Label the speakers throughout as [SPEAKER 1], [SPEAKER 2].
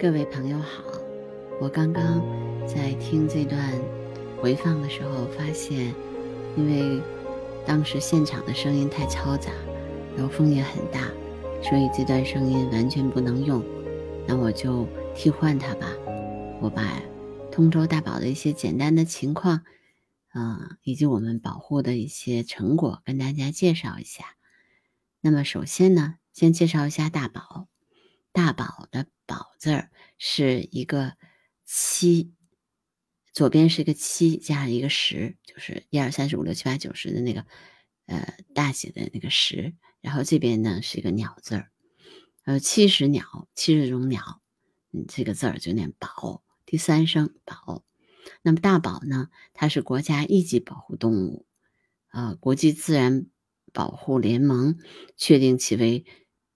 [SPEAKER 1] 各位朋友好，我刚刚在听这段回放的时候，发现因为当时现场的声音太嘈杂，然后风也很大，所以这段声音完全不能用。那我就替换它吧，我把通州大宝的一些简单的情况，嗯，以及我们保护的一些成果跟大家介绍一下。那么首先呢，先介绍一下大宝。大宝的“宝”字儿是一个七，左边是一个七，加上一个十，就是一二三四五六七八九十的那个呃大写的那个十。然后这边呢是一个鸟字儿，呃七十鸟，七十种鸟，嗯，这个字儿就念宝，第三声宝。那么大宝呢，它是国家一级保护动物，呃，国际自然保护联盟确定其为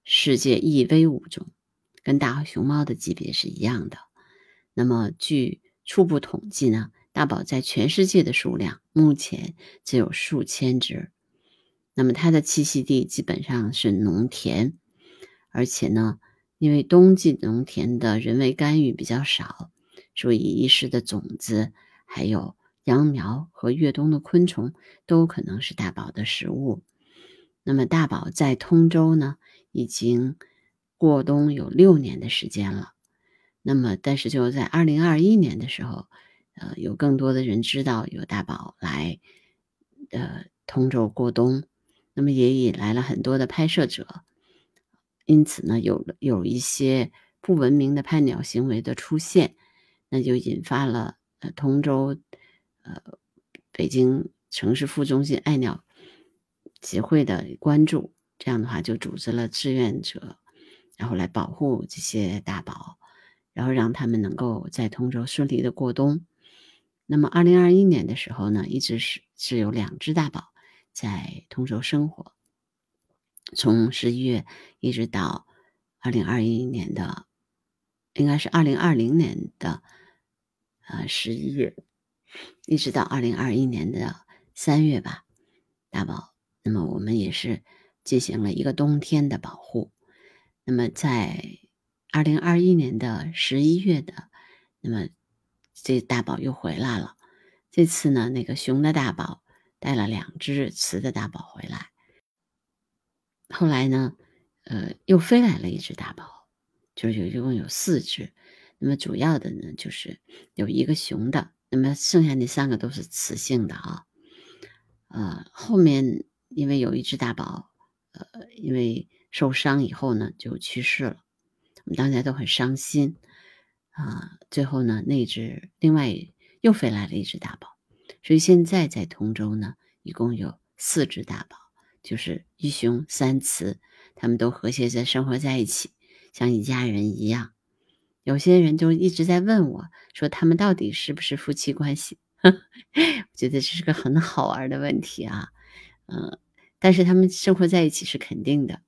[SPEAKER 1] 世界易危物种。跟大熊猫的级别是一样的。那么，据初步统计呢，大宝在全世界的数量目前只有数千只。那么，它的栖息地基本上是农田，而且呢，因为冬季农田的人为干预比较少，所以遗失的种子、还有秧苗和越冬的昆虫都可能是大宝的食物。那么，大宝在通州呢，已经。过冬有六年的时间了，那么但是就在二零二一年的时候，呃，有更多的人知道有大宝来，呃，通州过冬，那么也引来了很多的拍摄者，因此呢，有有一些不文明的拍鸟行为的出现，那就引发了呃通州，呃，北京城市副中心爱鸟协会的关注，这样的话就组织了志愿者。然后来保护这些大宝，然后让他们能够在通州顺利的过冬。那么，二零二一年的时候呢，一直是是有两只大宝在通州生活。从十一月一直到二零二一年的，应该是二零二零年的呃十一月，一直到二零二一年的三月吧，大宝。那么我们也是进行了一个冬天的保护。那么，在二零二一年的十一月的，那么这大宝又回来了。这次呢，那个雄的大宝带了两只雌的大宝回来。后来呢，呃，又飞来了一只大宝，就是有一共有四只。那么主要的呢，就是有一个雄的，那么剩下那三个都是雌性的啊。呃，后面因为有一只大宝，呃，因为。受伤以后呢，就去世了，我们大家都很伤心啊。最后呢，那只另外又飞来了一只大宝，所以现在在通州呢，一共有四只大宝，就是一雄三雌，他们都和谐在生活在一起，像一家人一样。有些人就一直在问我，说他们到底是不是夫妻关系？我觉得这是个很好玩的问题啊，嗯，但是他们生活在一起是肯定的。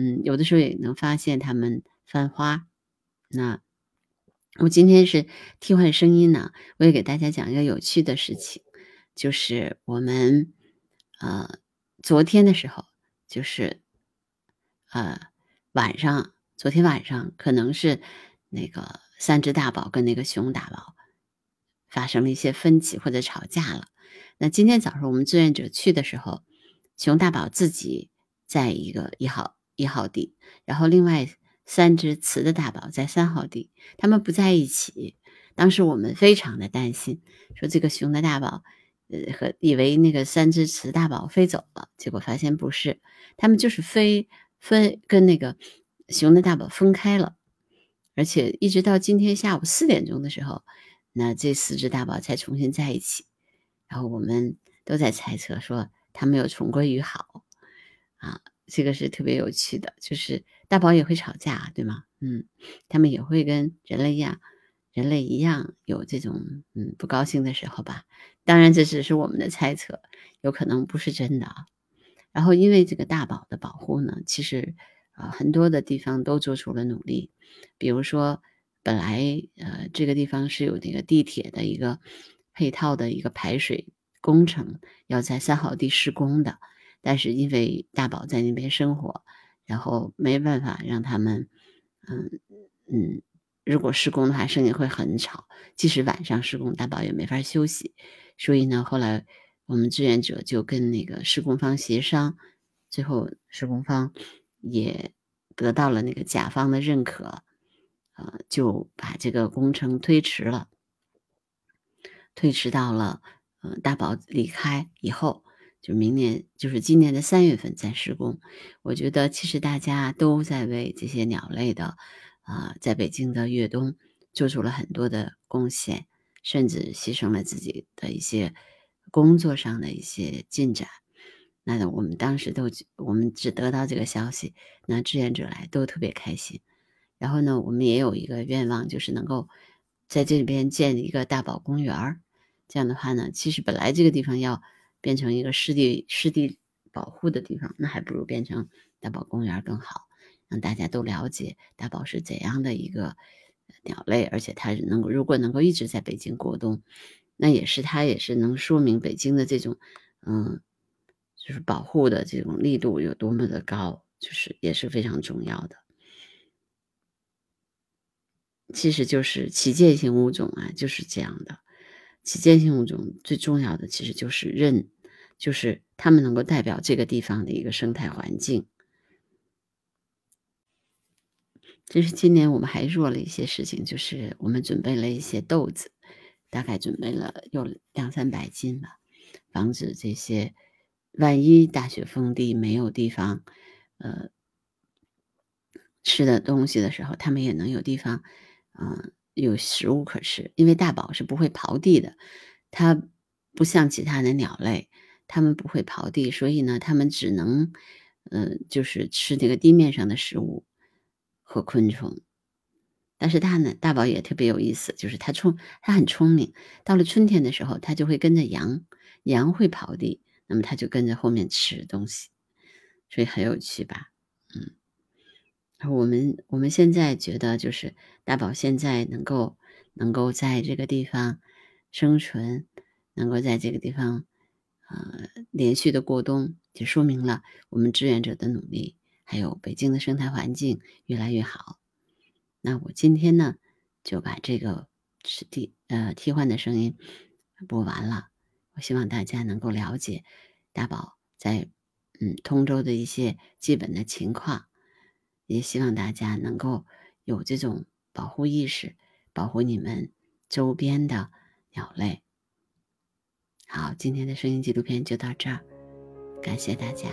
[SPEAKER 1] 嗯，有的时候也能发现它们翻花。那我今天是替换声音呢，我也给大家讲一个有趣的事情，就是我们呃昨天的时候，就是呃晚上，昨天晚上可能是那个三只大宝跟那个熊大宝发生了一些分歧或者吵架了。那今天早上我们志愿者去的时候，熊大宝自己在一个一号。一号地，然后另外三只雌的大宝在三号地，他们不在一起。当时我们非常的担心，说这个雄的大宝，呃，和以为那个三只雌大宝飞走了，结果发现不是，他们就是飞分跟那个雄的大宝分开了，而且一直到今天下午四点钟的时候，那这四只大宝才重新在一起。然后我们都在猜测说，他们又重归于好啊。这个是特别有趣的，就是大宝也会吵架，对吗？嗯，他们也会跟人类一样，人类一样有这种嗯不高兴的时候吧。当然，这只是我们的猜测，有可能不是真的啊。然后，因为这个大宝的保护呢，其实啊很多的地方都做出了努力。比如说，本来呃这个地方是有那个地铁的一个配套的一个排水工程，要在三号地施工的。但是因为大宝在那边生活，然后没办法让他们，嗯嗯，如果施工的话，声音会很吵，即使晚上施工，大宝也没法休息。所以呢，后来我们志愿者就跟那个施工方协商，最后施工方也得到了那个甲方的认可，呃，就把这个工程推迟了，推迟到了呃大宝离开以后。就明年，就是今年的三月份再施工。我觉得其实大家都在为这些鸟类的，啊，在北京的越冬做出了很多的贡献，甚至牺牲了自己的一些工作上的一些进展。那我们当时都，我们只得到这个消息，那志愿者来都特别开心。然后呢，我们也有一个愿望，就是能够在这里边建一个大宝公园这样的话呢，其实本来这个地方要。变成一个湿地湿地保护的地方，那还不如变成大宝公园更好，让大家都了解大宝是怎样的一个鸟类，而且它能够如果能够一直在北京过冬，那也是它也是能说明北京的这种嗯，就是保护的这种力度有多么的高，就是也是非常重要的。其实就是旗舰性物种啊，就是这样的。旗舰性物种最重要的其实就是认，就是它们能够代表这个地方的一个生态环境。这是今年我们还做了一些事情，就是我们准备了一些豆子，大概准备了有两三百斤吧，防止这些万一大雪封地没有地方，呃，吃的东西的时候，它们也能有地方，嗯。有食物可吃，因为大宝是不会刨地的，它不像其他的鸟类，它们不会刨地，所以呢，它们只能，嗯，就是吃这个地面上的食物和昆虫。但是它呢，大宝也特别有意思，就是它聪，它很聪明。到了春天的时候，它就会跟着羊，羊会刨地，那么它就跟着后面吃东西，所以很有趣吧，嗯。我们我们现在觉得，就是大宝现在能够能够在这个地方生存，能够在这个地方呃连续的过冬，就说明了我们志愿者的努力，还有北京的生态环境越来越好。那我今天呢就把这个是替呃替换的声音播完了。我希望大家能够了解大宝在嗯通州的一些基本的情况。也希望大家能够有这种保护意识，保护你们周边的鸟类。好，今天的声音纪录片就到这儿，感谢大家。